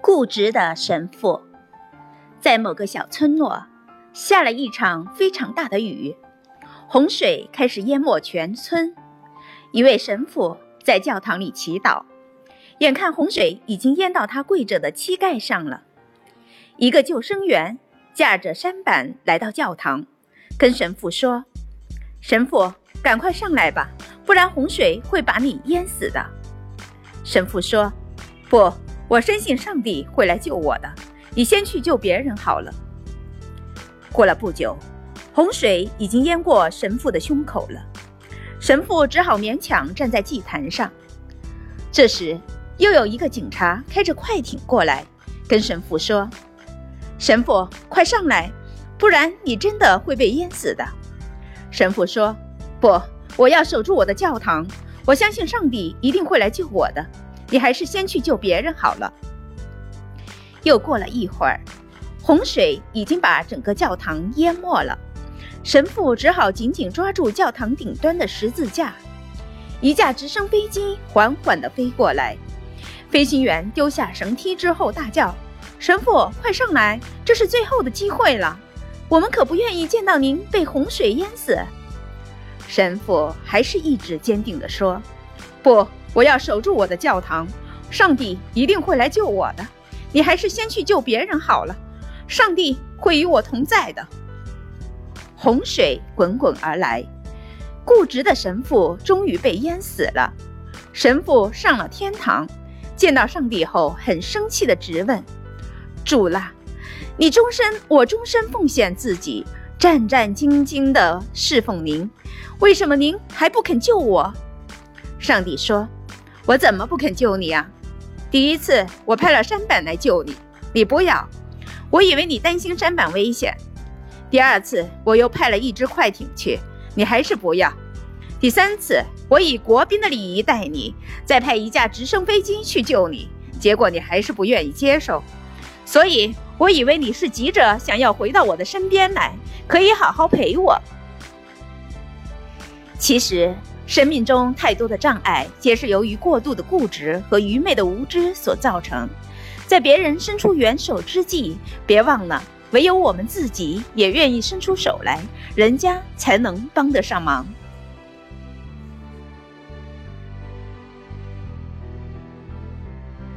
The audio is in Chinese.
固执的神父，在某个小村落，下了一场非常大的雨，洪水开始淹没全村。一位神父在教堂里祈祷，眼看洪水已经淹到他跪着的膝盖上了。一个救生员架着舢板来到教堂，跟神父说：“神父，赶快上来吧，不然洪水会把你淹死的。”神父说：“不。”我深信上帝会来救我的，你先去救别人好了。过了不久，洪水已经淹过神父的胸口了，神父只好勉强站在祭坛上。这时，又有一个警察开着快艇过来，跟神父说：“神父，快上来，不然你真的会被淹死的。”神父说：“不，我要守住我的教堂，我相信上帝一定会来救我的。”你还是先去救别人好了。又过了一会儿，洪水已经把整个教堂淹没了，神父只好紧紧抓住教堂顶端的十字架。一架直升飞机缓缓地飞过来，飞行员丢下绳梯之后大叫：“神父，快上来！这是最后的机会了，我们可不愿意见到您被洪水淹死。”神父还是一直坚定地说：“不。”我要守住我的教堂，上帝一定会来救我的。你还是先去救别人好了，上帝会与我同在的。洪水滚滚而来，固执的神父终于被淹死了。神父上了天堂，见到上帝后，很生气地质问：“主啦，你终身，我终身奉献自己，战战兢兢地侍奉您，为什么您还不肯救我？”上帝说。我怎么不肯救你啊？第一次我派了山板来救你，你不要，我以为你担心山板危险。第二次我又派了一只快艇去，你还是不要。第三次我以国宾的礼仪待你，再派一架直升飞机去救你，结果你还是不愿意接受。所以我以为你是急着想要回到我的身边来，可以好好陪我。其实。生命中太多的障碍，皆是由于过度的固执和愚昧的无知所造成。在别人伸出援手之际，别忘了，唯有我们自己也愿意伸出手来，人家才能帮得上忙。